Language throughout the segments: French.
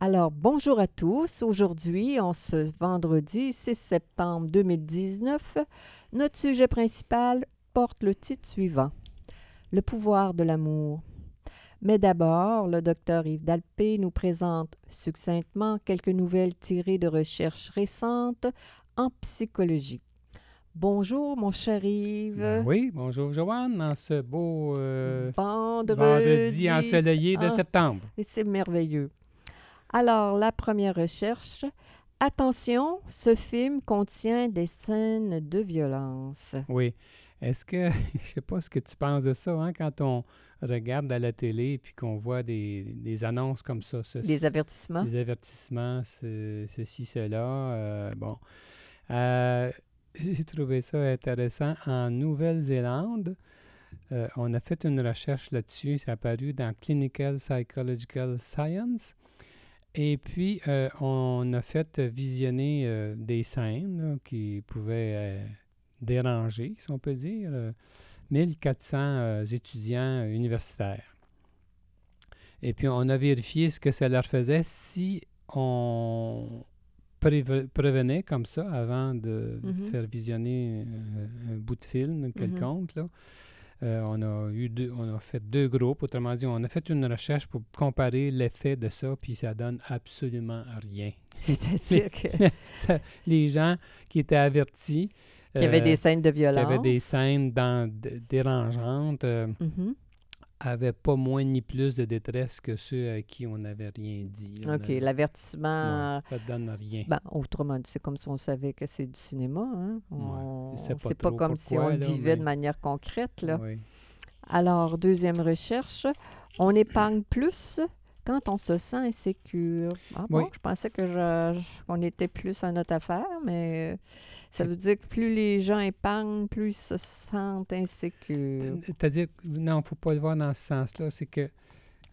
Alors, bonjour à tous. Aujourd'hui, en ce vendredi 6 septembre 2019, notre sujet principal porte le titre suivant Le pouvoir de l'amour. Mais d'abord, le docteur Yves Dalpé nous présente succinctement quelques nouvelles tirées de recherches récentes en psychologie. Bonjour, mon cher Yves. Ben oui, bonjour, Joanne, dans ce beau euh, vendredi, vendredi ensoleillé de Ah, septembre. et C'est merveilleux. Alors, la première recherche. Attention, ce film contient des scènes de violence. Oui. Est-ce que, je sais pas ce que tu penses de ça, hein, quand on regarde à la télé puis qu'on voit des, des annonces comme ça, ceci- Des avertissements. des avertissements, ce- ceci, cela. euh, bon. Euh, J'ai trouvé ça intéressant. En Nouvelle-Zélande, euh, on a fait une recherche là-dessus. C'est apparu dans Clinical Psychological Science. Et puis, euh, on a fait visionner euh, des scènes là, qui pouvaient euh, déranger, si on peut dire, euh, 1400 euh, étudiants universitaires. Et puis, on a vérifié ce que ça leur faisait si on préve- prévenait comme ça avant de Mhm. faire visionner un bout de film quelconque. là. Euh, on, a eu deux, on a fait deux groupes, autrement dit, on a fait une recherche pour comparer l'effet de ça, puis ça donne absolument rien. C'est-à-dire que- les gens qui étaient avertis, qu'il y avait euh, des scènes de qui violence. avaient des scènes dans- dérangeantes, euh, Mhm. Avaient pas moins ni plus de détresse que ceux à qui on n'avait rien dit. On OK, avait- l'avertissement. Ouais, ça donne rien. Ben, autrement dit, c'est comme si on savait que c'est du cinéma. Hein? On- pas c'est pas trop comme si pourquoi, on le là, vivait de manière concrète. Là. Oui. Alors, deuxième recherche, on épargne plus quand on se sent insécure. Ah bon, Oui. je pensais que je- qu'on était plus à notre affaire, mais ça veut dire que plus les gens épargnent, plus ils se sentent insécures. C'est-à-dire, que- non, il ne faut pas le voir dans ce sens-là. C'est que,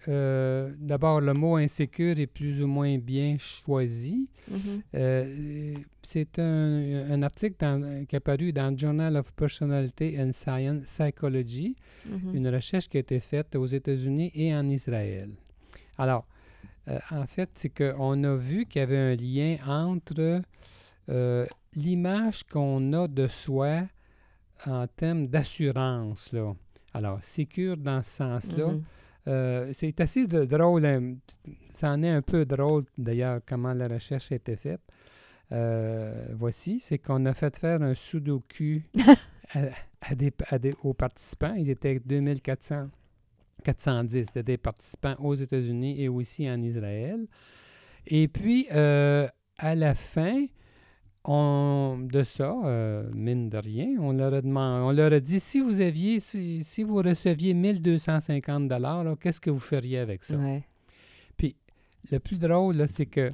euh, d'abord, le mot insécure est plus ou moins bien choisi. Mhm. Euh, c'est un, un article dans- qui est apparu dans Journal of Personality and Science Psychology, Mhm. une recherche qui a été faite aux États-Unis et en Israël. Alors, euh, en fait, c'est qu'on a vu qu'il y avait un lien entre euh, l'image qu'on a de soi en termes d'assurance. Là. Alors, sécure dans ce sens-là. Mhm. Euh, c'est assez de- drôle, hein, ça en est un peu drôle d'ailleurs comment la recherche a été faite. Euh, voici, c'est qu'on a fait faire un sudoku à, à des, à des- aux participants. Ils étaient 2400, 410, c'était des participants aux États-Unis et aussi en Israël. Et puis, euh, à la fin on, de ça, euh, mine de rien, on leur a, demandé, on leur a dit si vous aviez, si, si vous receviez 1250 dollars, qu'est-ce que vous feriez avec ça? Ouais. Le plus drôle, c'est que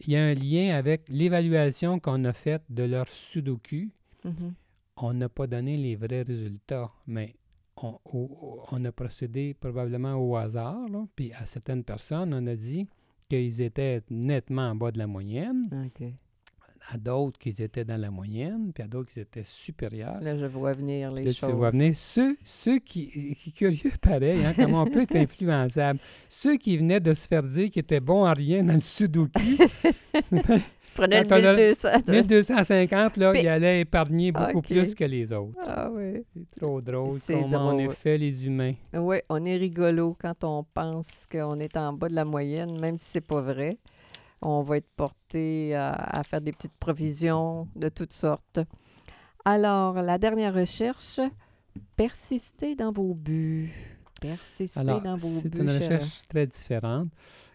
il y a un lien avec l'évaluation qu'on a faite de leur sudoku. Mhm. On n'a pas donné les vrais résultats, mais on, a procédé probablement au hasard. là. Puis à certaines personnes, on a dit qu'ils étaient nettement en bas de la moyenne, OK. À d'autres qu'ils étaient dans la moyenne, puis à d'autres qu'ils étaient supérieurs. Là, je vois venir les Là, choses. tu vois venir ceux, ceux qui, qui curieux pareil, hein, comment on peut être influençable. Ceux qui venaient de se faire dire qu'ils étaient bons à rien dans le sudoku, Prenez le 1200. toi. 1250, là, allaient épargner beaucoup plus que les autres. Ah oui. C'est trop drôle C'est comment on est fait, les humains. Oui, on est rigolo quand on pense qu'on est en bas de la moyenne, même si c'est pas vrai. On va être porté à, à faire des petites provisions de toutes sortes. Alors, la dernière recherche, persistez dans vos buts. Persistez Alors, dans vos c'est buts. une cher- recherche très différente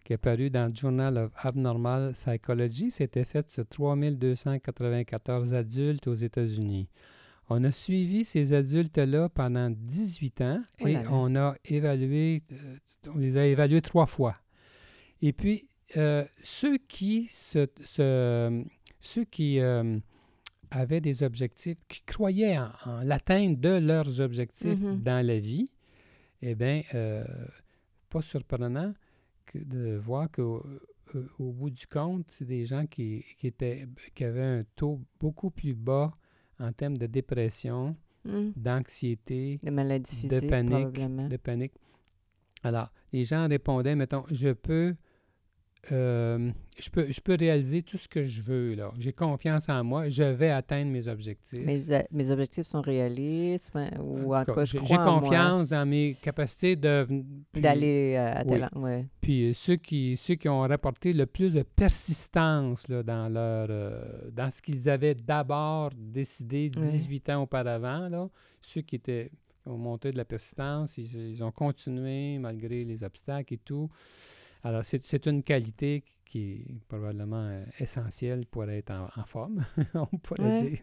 qui est parue dans le Journal of Abnormal Psychology. C'était fait sur 3294 adultes aux États-Unis. On a suivi ces adultes-là pendant 18 ans Oh et là là. on a évalué, euh, on les a évalués trois fois. Et puis, euh, ceux qui, se, se- ceux qui euh, avaient des objectifs, qui croyaient en, en l'atteinte de leurs objectifs Mhm. dans la vie, eh bien, euh, pas surprenant que de voir qu'au au bout du compte, c'est des gens qui, qui, étaient, qui avaient un taux beaucoup plus bas en termes de dépression, Hmm. d'anxiété, De maladies de physiques, panique, probablement. de panique. Alors, les gens répondaient, mettons, je peux, euh, je peux, je peux réaliser tout ce que je veux, là. J'ai confiance en moi, je vais atteindre mes objectifs. Mes, a- mes objectifs sont réalistes, mais- ou en tout cas, je J'ai crois j'ai en moi confiance dans mes capacités de... d'aller euh, à Oui. tel... Ouais. Puis euh, ceux qui, ceux qui ont rapporté le plus de persistance là, dans, leur, euh, dans ce qu'ils avaient d'abord décidé Oui. 18 ans auparavant, là, ceux qui, étaient, ont monté de la persistance, ils, ils ont continué malgré les obstacles et tout. Alors, c'est une qualité qui- est probablement euh, essentielle pour être en, en forme, on pourrait Ouais. dire.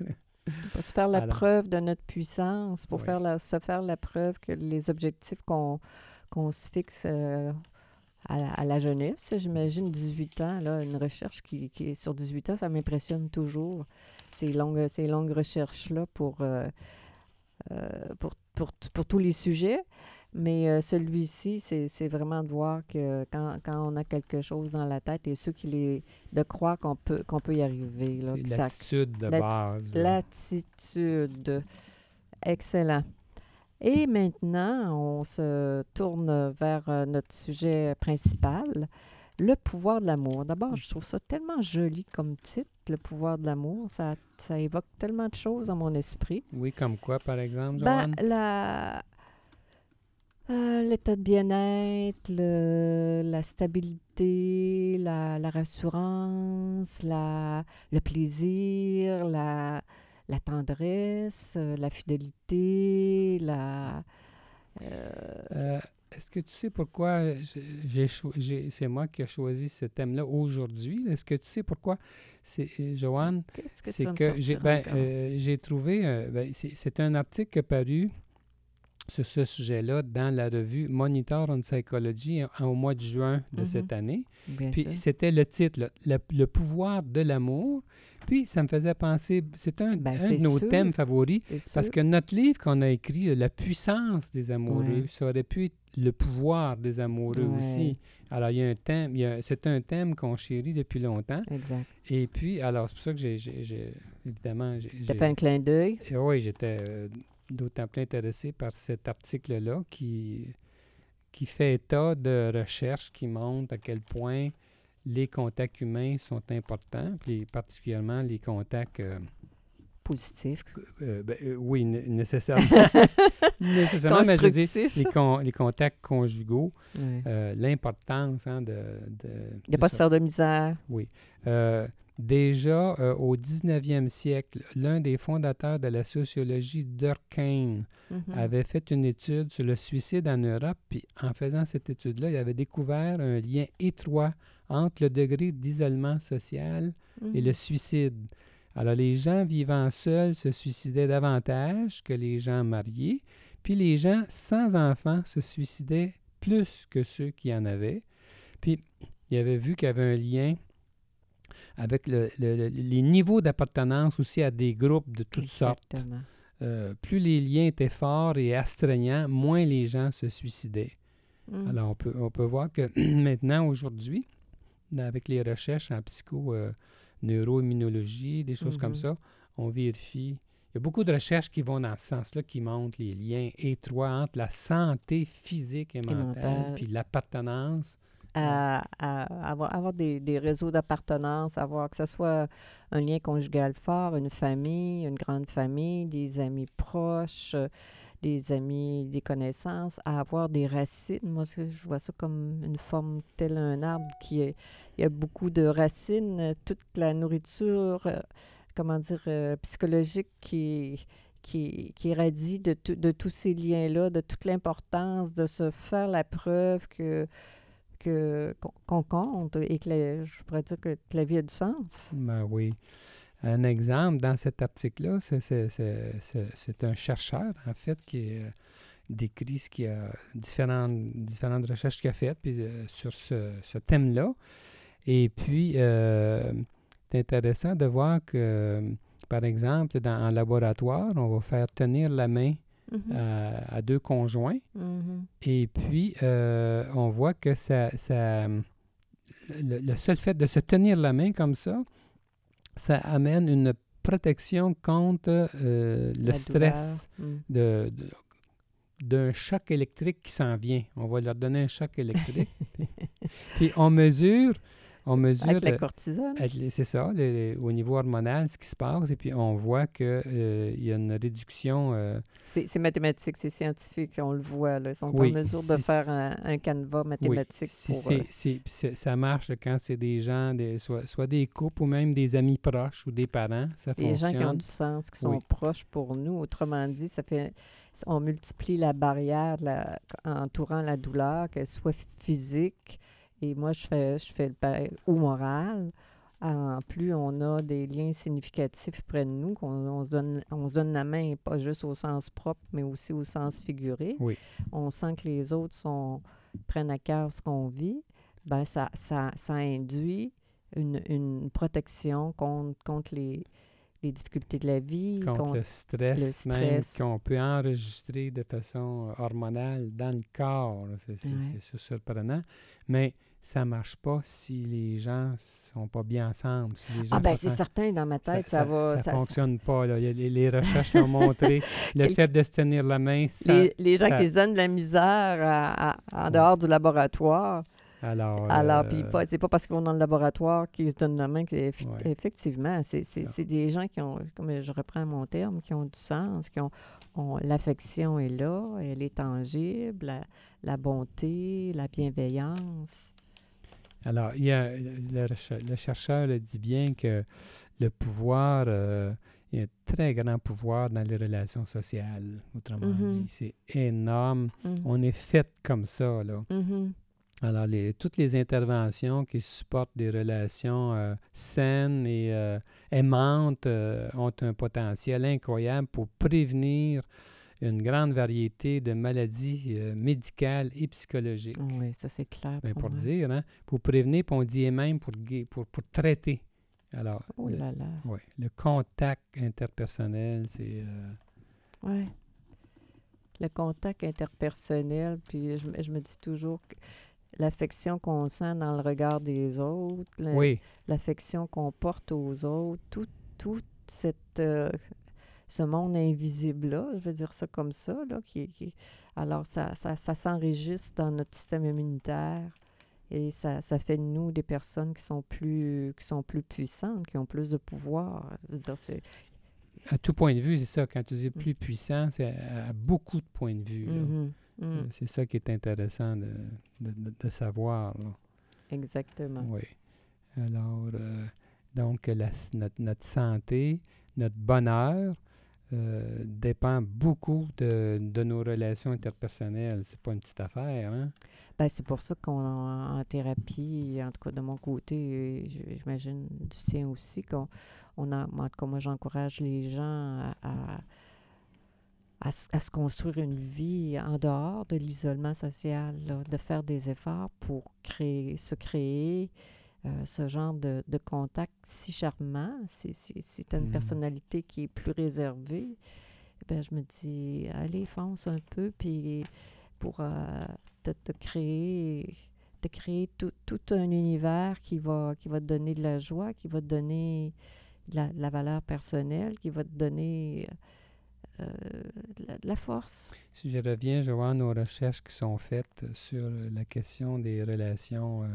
Pour se faire la Alors. preuve de notre puissance, pour faire la, se faire la preuve que les objectifs qu'on se fixe euh, à, la- à la jeunesse, j'imagine 18 ans, là, une recherche qui, qui est sur 18 ans, ça m'impressionne toujours. Ces longues, ces longues recherches-là pour, euh, euh, pour, pour, pour tous les sujets. Mais euh, celui-ci, c'est vraiment de voir que quand, quand on a quelque chose dans la tête et ceux qui les. de croire qu'on peut, qu'on peut y arriver. L'attitude de base. L'attitude. Excellent. Et maintenant, on se tourne vers euh, notre sujet principal, le pouvoir de l'amour. D'abord, je trouve ça tellement joli comme titre, le pouvoir de l'amour. Ça, ça évoque tellement de choses dans mon esprit. Oui, comme quoi, par exemple, Ben, la, euh, l'état de bien-être, le- la stabilité, la, la rassurance, la, le plaisir, la, la tendresse, euh, la fidélité, la... euh, Euh, Est-ce que tu sais pourquoi j'ai- j'ai cho- j'ai- c'est moi qui ai choisi ce thème-là aujourd'hui? Est-ce que tu sais pourquoi? C'est euh, Joanne, Qu'est-ce que tu c'est vas me que j'ai sortir ben, encore? euh, j'ai trouvé euh, ben, c'est c'est un article qui est paru sur ce sujet-là dans la revue Monitor on Psychology en- au mois de juin de Mhm. cette année. Bien Puis c'était le titre, là, le, le pouvoir de l'amour. Puis ça me faisait penser, c'est un, Ben, un de nos sûr. thèmes favoris. Parce sûr. que notre livre qu'on a écrit, La puissance des amoureux, Ouais. ça aurait pu être le pouvoir des amoureux Ouais. aussi. Alors, il y a un thème, c'est un thème qu'on chérit depuis longtemps. Exact. Et puis, alors, c'est pour ça que j'ai, évidemment, j'ai, T'as fait un clin d'œil? oui, j'étais euh, d'autant plus intéressé par cet article-là qui, qui fait état de recherches qui montrent à quel point les contacts humains sont importants, puis particulièrement les contacts euh, Positif. euh, ben, euh, oui, né- nécessairement. nécessairement, mais je veux dire, les, con- les contacts conjugaux, l'importance hein, de, de, Il n'y a pas de se faire de misère. Euh, déjà euh, au 19e siècle, l'un des fondateurs de la sociologie, Durkheim, Mhm. avait fait une étude sur le suicide en Europe, puis en faisant cette étude-là, il avait découvert un lien étroit entre le degré d'isolement social et Mhm. le suicide. Alors, les gens vivant seuls se suicidaient davantage que les gens mariés, puis les gens sans enfants se suicidaient plus que ceux qui en avaient. Puis, il avait vu qu'il y avait un lien avec le- le- le- les niveaux d'appartenance aussi à des groupes de toutes sortes. Euh, plus les liens étaient forts et astreignants, moins les gens se suicidaient. Mhm. Alors, on peut, on peut voir que maintenant, aujourd'hui, avec les recherches en psycho, euh, neuroimmunologie, des choses comme Mhm. ça, on vérifie. Il y a beaucoup de recherches qui vont dans ce sens-là, qui montrent les liens étroits entre la santé physique et mentale, mentale. puis l'appartenance. À, avoir, avoir des, des réseaux d'appartenance, avoir que ce soit un lien conjugal fort, une famille, une grande famille, des amis proches, des amis, des connaissances, à avoir des racines. Moi, je vois ça comme une forme tel un arbre qui a beaucoup de racines, toute la nourriture, euh, comment dire, euh, psychologique qui qui, qui irradie de, de tous ces liens-là, de toute l'importance de se faire la preuve que qu'on compte et que la- je pourrais dire que, la vie a du sens. Ben oui. Un exemple dans cet article-là, c'est- un chercheur, en fait, qui euh, décrit ce qui a différentes, différentes recherches qu'il a faites puis, euh, sur ce, ce thème-là. Et puis, euh, c'est intéressant de voir que, par exemple, dans, en laboratoire, on va faire tenir la main Mhm. à, à deux conjoints. Mhm. Et puis, euh, on voit que ça, ça le, le seul fait de se tenir la main comme ça, ça amène une protection contre euh, le La stress. Mm. de, de- d'un choc électrique qui s'en vient. On va leur donner un choc électrique. puis on mesure, on mesure, Avec la euh, cortisone. c'est ça, au niveau hormonal, ce qui se passe, et puis on voit qu'il y a une réduction euh, C'est mathématique, c'est scientifique, on le voit. Là. Ils sont Oui, en mesure de faire un, un canevas Oui, mathématique si pour... euh, ça marche quand c'est des gens, des, soit, soit des couples ou même des amis proches ou des parents, ça des gens qui ont du sens, qui sont Oui. proches pour nous. Autrement dit, ça fait, on multiplie la barrière la- entourant la douleur, qu'elle soit physique, et moi, je fais, je fais le pareil, ou moral. En plus, on a des liens significatifs près de nous, qu'on on se, donne, on se donne la main, pas juste au sens propre, mais aussi au sens figuré. Oui. On sent que les autres sont, prennent à cœur ce qu'on vit. Ben, ça, ça, ça induit une, une protection contre, contre les, les difficultés de la vie, contre contre le stress, le même stress. qu'on peut enregistrer de façon euh, hormonale dans le corps. C'est c'est- Ouais. c'est sur- surprenant. Mais ça ne marche pas si les gens sont pas bien ensemble. Si les gens Ah ben c'est certain, dans ma tête, ça, va... Ça ça- ça- fonctionne pas. Là. Les, les recherches l'ont montré. Le fait de se tenir la main, ça... les, les gens ça- qui se donnent de la misère à- à- en Ouais. dehors du laboratoire, Alors, alors, euh, puis pas, c'est pas parce qu'ils vont dans le laboratoire qu'ils se donnent la main Ouais. effectivement, c'est, c'est, Ça. c'est des gens qui ont, comme je reprends mon terme, qui ont du sens, qui ont, ont- l'affection est là, elle est tangible, la, la bonté, la bienveillance. Alors, il y a, le, le chercheur le dit bien que le pouvoir, euh, il y a un très grand pouvoir dans les relations sociales, autrement Mhm. dit. C'est énorme. Mhm. On est fait comme ça, là. Mhm. Alors, les, toutes les interventions qui supportent des relations euh, saines et euh, aimantes euh, ont un potentiel incroyable pour prévenir une grande variété de maladies euh, médicales et psychologiques. Oui, ça c'est clair. Ben, pour pour dire, hein, pour prévenir, puis on dit et même pour, pour, pour traiter. Alors, Oh le, là ouais, le contact interpersonnel, c'est... euh, Oui. Le contact interpersonnel, puis je, me- je me dis toujours que l'affection qu'on sent dans le regard des autres, la- oui, l'affection qu'on porte aux autres, tout, tout cette, euh, ce monde invisible-là, je veux dire ça comme ça, là, qui, qui- alors ça, ça, ça s'enregistre dans notre système immunitaire et ça, ça fait de nous des personnes qui sont plus qui sont plus puissantes, qui ont plus de pouvoir. Je veux dire, c'est... à tout point de vue, c'est ça. Quand tu dis plus puissant, c'est à, à beaucoup de points de vue. là. Mhm, mhm, Euh, C'est ça qui est intéressant de, de- de- de savoir. là. exactement. Oui. Alors, euh, donc, la notre, notre santé, notre bonheur euh, dépend beaucoup de, nos relations interpersonnelles. C'est pas une petite affaire, hein? Ben, c'est pour ça qu'on en, en thérapie, en tout cas de mon côté, j'imagine du sien aussi, qu'on on en tout cas moi j'encourage les gens à, à, se construire une vie en dehors de l'isolement social, de faire des efforts pour créer, se créer euh, ce genre de, de contact si charmant. Si, si, si tu as une Mhm. personnalité qui est plus réservée, ben, je me dis, allez, fonce un peu, puis pour euh, te, te créer, te créer tout, tout un univers qui va, qui va te donner de la joie, qui va te donner de la, de la valeur personnelle, qui va te donner euh, de, la, de la force. Si je reviens, Joanne, aux recherches qui sont faites sur la question des relations euh,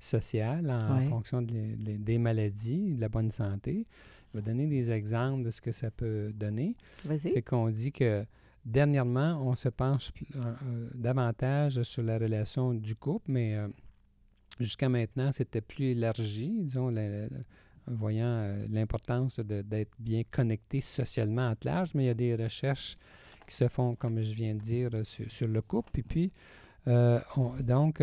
sociales en Ouais. fonction de des maladies, de la bonne santé, je vais donner des exemples de ce que ça peut donner. Vas-y. C'est qu'on dit que dernièrement, on se penche euh, euh, davantage sur la relation du couple, mais euh, jusqu'à maintenant, c'était plus élargi, disons, la- voyant euh, l'importance de- d'être bien connecté socialement à large, mais il y a des recherches qui se font, comme je viens de dire, sur, sur le couple. Et puis, on- donc,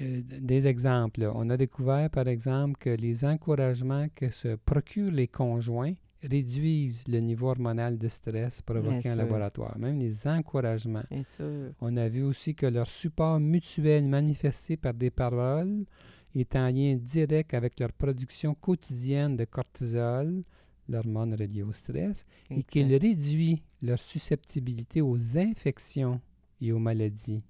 des exemples. On a découvert, par exemple, que les encouragements que se procurent les conjoints réduisent le niveau hormonal de stress provoqué en laboratoire. Même les encouragements. Bien sûr. On a vu aussi que leur support mutuel manifesté par des paroles est en lien direct avec leur production quotidienne de cortisol, l'hormone reliée au stress, et qu'il réduit leur susceptibilité aux infections et aux maladies.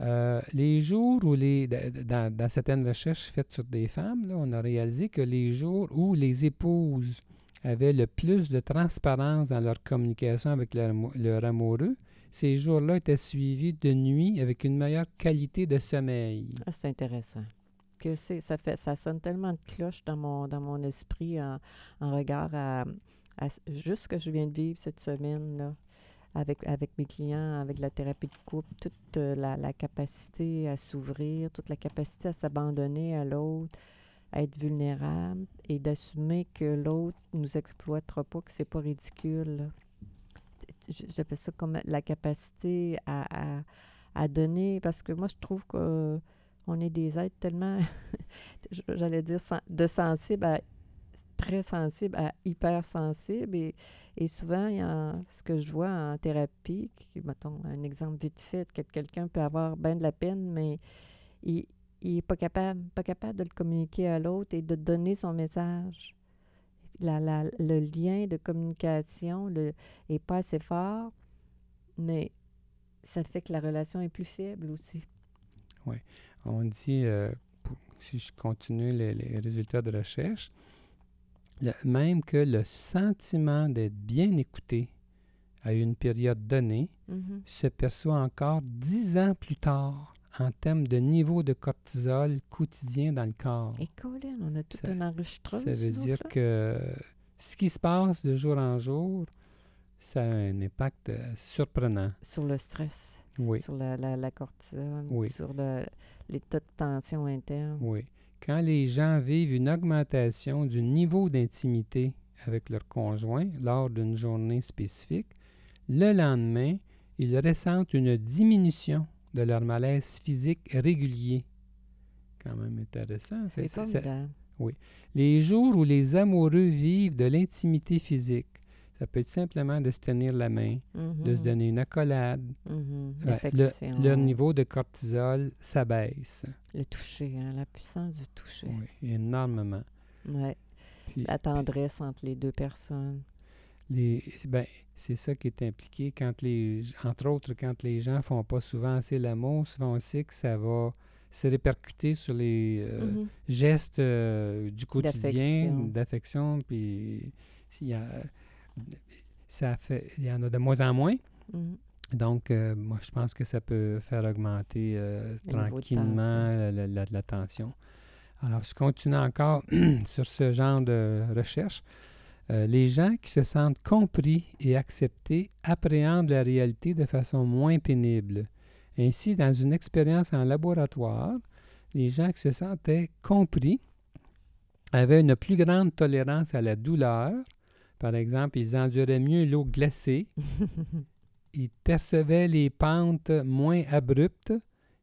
Euh, les jours où les. Dans, dans certaines recherches faites sur des femmes, là, on a réalisé que les jours où les épouses avaient le plus de transparence dans leur communication avec leur, leur amoureux, ces jours-là étaient suivis de nuit avec une meilleure qualité de sommeil. Ah, c'est intéressant. Que ça fait, ça sonne tellement de cloche dans mon, dans mon esprit en, en regard à, juste ce que je viens de vivre cette semaine là, avec, avec mes clients, avec la thérapie de couple, toute euh, la, capacité à s'ouvrir, toute la capacité à s'abandonner à l'autre, à être vulnérable et d'assumer que l'autre nous exploitera pas, que c'est pas ridicule. J'appelle ça comme la capacité à, à, donner, parce que moi, je trouve que on est des êtres tellement, j'allais dire, de sensibles très sensibles à hypersensibles. Et, et souvent, il y a ce que je vois en thérapie, qui, mettons, un exemple vite fait, que quelqu'un peut avoir bien de la peine, mais il n'est pas capable, pas capable de le communiquer à l'autre et de donner son message. La- la- le lien de communication n'est pas assez fort, mais ça fait que la relation est plus faible aussi. On dit, euh, si je continue les, les résultats de recherche, le- même que le sentiment d'être bien écouté à une période donnée Mhm. se perçoit encore dix ans plus tard en termes de niveau de cortisol quotidien dans le corps. Et Colin, on a tout Ça- un enregistreuse. Ça veut dire là? que ce qui se passe de jour en jour, ça a un impact euh, surprenant. Sur le stress, Oui, sur la, la, la cortisol, Oui. sur le- l'état de tension interne. oui. Quand les gens vivent une augmentation du niveau d'intimité avec leur conjoint lors d'une journée spécifique, le lendemain, ils ressentent une diminution de leur malaise physique régulier. Quand même intéressant. C'est ça- formidable. Les jours où les amoureux vivent de l'intimité physique, ça peut être simplement de se tenir la main, de se Mhm, donner une accolade. mhm, Ouais, Leur niveau de cortisol s'abaisse. Le toucher, hein, la puissance du toucher. Oui, énormément. Ouais. Puis, La tendresse entre les deux personnes. les, ben, c'est ça qui est impliqué quand les, entre autres, quand les gens font pas souvent assez l'amour, souvent aussi que ça va se répercuter sur les euh, Mhm. gestes euh, du quotidien, D'affection. d'affection, puis s'il y a, ça fait, il y en a de moins en moins. Mhm. Donc, euh, moi, je pense que ça peut faire augmenter euh, tranquillement la, la- la- la tension. Alors, je continue encore sur ce genre de recherche. Euh, les gens qui se sentent compris et acceptés appréhendent la réalité de façon moins pénible. Ainsi, dans une expérience en laboratoire, les gens qui se sentaient compris avaient une plus grande tolérance à la douleur. Par exemple, ils enduraient mieux l'eau glacée ils percevaient les pentes moins abruptes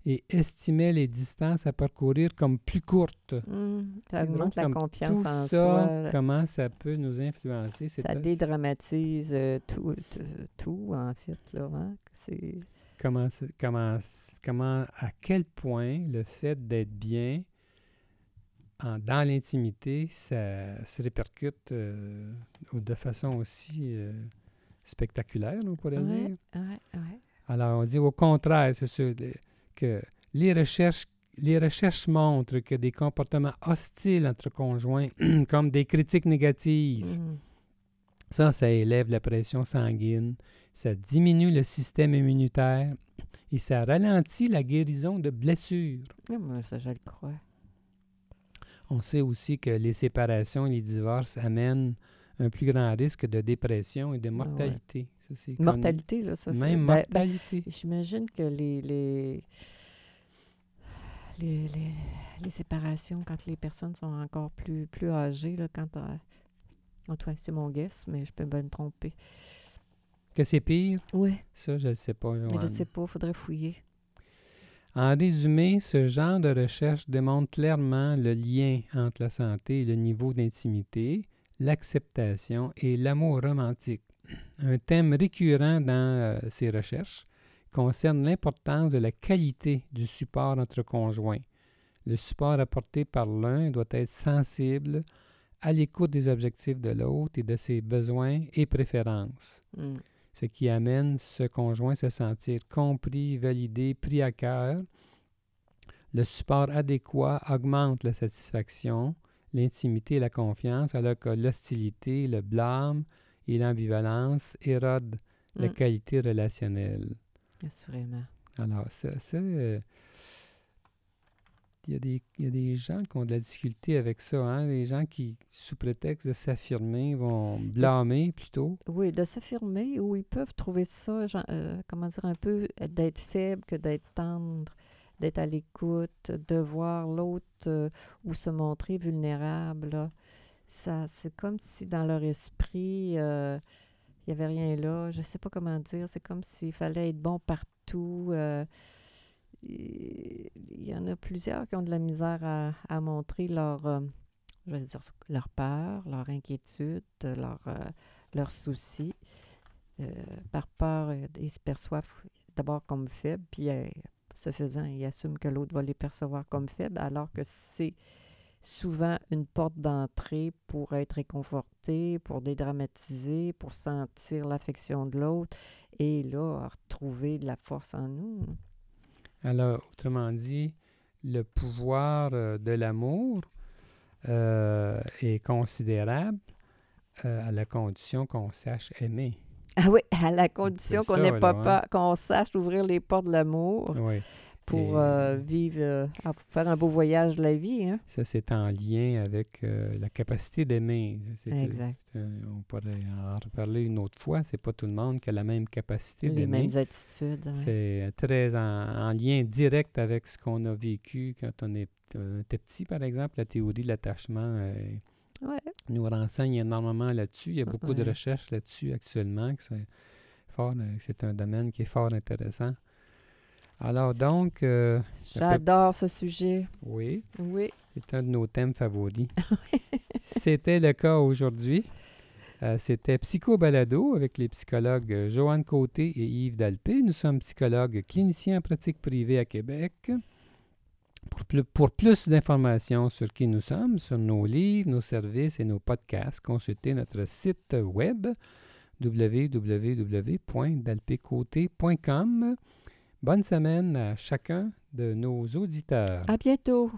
et estimaient les distances à parcourir comme plus courtes. Mhm. Ça Donc, augmente la confiance Tout en ça, soi. comment ça peut nous influencer? Ça pas- dédramatise euh, tout, tout, en fait. Là, hein. Comment, comment, comment, à quel point le fait d'être bien en- dans l'intimité, ça se répercute euh, de façon aussi euh, spectaculaire, on pourrait Ouais, dire. ouais, ouais. Alors, on dit au contraire, c'est sûr, que les recherches, les recherches montrent que des comportements hostiles entre conjoints, comme des critiques négatives, Mhm. ça, ça élève la pression sanguine, ça diminue le système immunitaire et ça ralentit la guérison de blessures. Ah, moi, ça, je le crois. On sait aussi que les séparations et les divorces amènent un plus grand risque de dépression et de Ah ouais. mortalité. Ça. Mortalité, là, ça, c'est... Même ben- ben, mortalité. J'imagine que les, les, les, les, les séparations, quand les personnes sont encore plus, plus âgées, là, quand... euh, en tout cas, c'est mon guess, mais je peux bien me tromper. Que c'est pire, Oui, ça, je ne sais pas. mais je Joanne. sais pas, faudrait fouiller. En résumé, ce genre de recherche démontre clairement le lien entre la santé et le niveau d'intimité, l'acceptation et l'amour romantique. Un thème récurrent dans euh, ces recherches concerne l'importance de la qualité du support entre conjoints, Le support apporté par l'un doit être sensible à l'écoute des objectifs de l'autre et de ses besoins et préférences, Mm. Ce qui amène ce conjoint à se sentir compris, validé, pris à cœur. Le support adéquat augmente la satisfaction, l'intimité et la confiance, alors que l'hostilité, le blâme et l'ambivalence érodent la Mm. qualité relationnelle. Assurément. Alors, ça, ça, euh, il y, a des- il y a des gens qui ont de la difficulté avec ça, hein? Des gens qui, sous prétexte de s'affirmer, vont blâmer plutôt. Oui, de s'affirmer ou ils peuvent trouver ça, genre, euh, comment dire, un peu d'être faible que d'être tendre, d'être à l'écoute, de voir l'autre euh, ou se montrer vulnérable. là. Ça, c'est comme si dans leur esprit, euh, il n'y avait rien là. Je ne sais pas comment dire. C'est comme s'il fallait être bon partout. Il y en a plusieurs qui ont de la misère à, montrer leur, euh, je vais dire, leur peur, leur inquiétude, leur, euh, leurs soucis. Euh, par peur, euh, ils se perçoivent d'abord comme faibles, puis ce faisant, ils assument que l'autre va les percevoir comme faibles, alors que c'est souvent une porte d'entrée pour être réconforté, pour dédramatiser, pour sentir l'affection de l'autre et là, retrouver de la force en nous. Alors, autrement dit, le pouvoir euh, de l'amour euh, est considérable euh, à la condition qu'on sache aimer. Ah oui, à la condition qu'on n'ait pas peur, qu'on sache ouvrir les portes de l'amour Oui. Pour euh, vivre, euh, ah, pour faire un beau voyage de la vie. Hein? Ça, c'est en lien avec euh, la capacité d'aimer. Exact. euh, on pourrait en reparler une autre fois. C'est pas tout le monde qui a la même capacité Les d'aimer. mêmes attitudes. ouais. C'est très en, en lien direct avec ce qu'on a vécu quand on est- était petit, par exemple. La théorie de l'attachement euh, Ouais. nous renseigne énormément là-dessus. Il y a beaucoup de recherches là-dessus actuellement. que C'est fort, euh, c'est un domaine qui est fort intéressant. Alors donc, euh, J'adore ce sujet. oui, Oui. c'est un de nos thèmes favoris. C'était le cas aujourd'hui. Euh, C'était Psycho Balado avec les psychologues Joanne Côté et Yves Dalpé. Nous sommes psychologues cliniciens en pratique privée à Québec. Pour plus, pour plus d'informations sur qui nous sommes, sur nos livres, nos services et nos podcasts, consultez notre site web www.dalpécoté.com. Bonne semaine à chacun de nos auditeurs. À bientôt.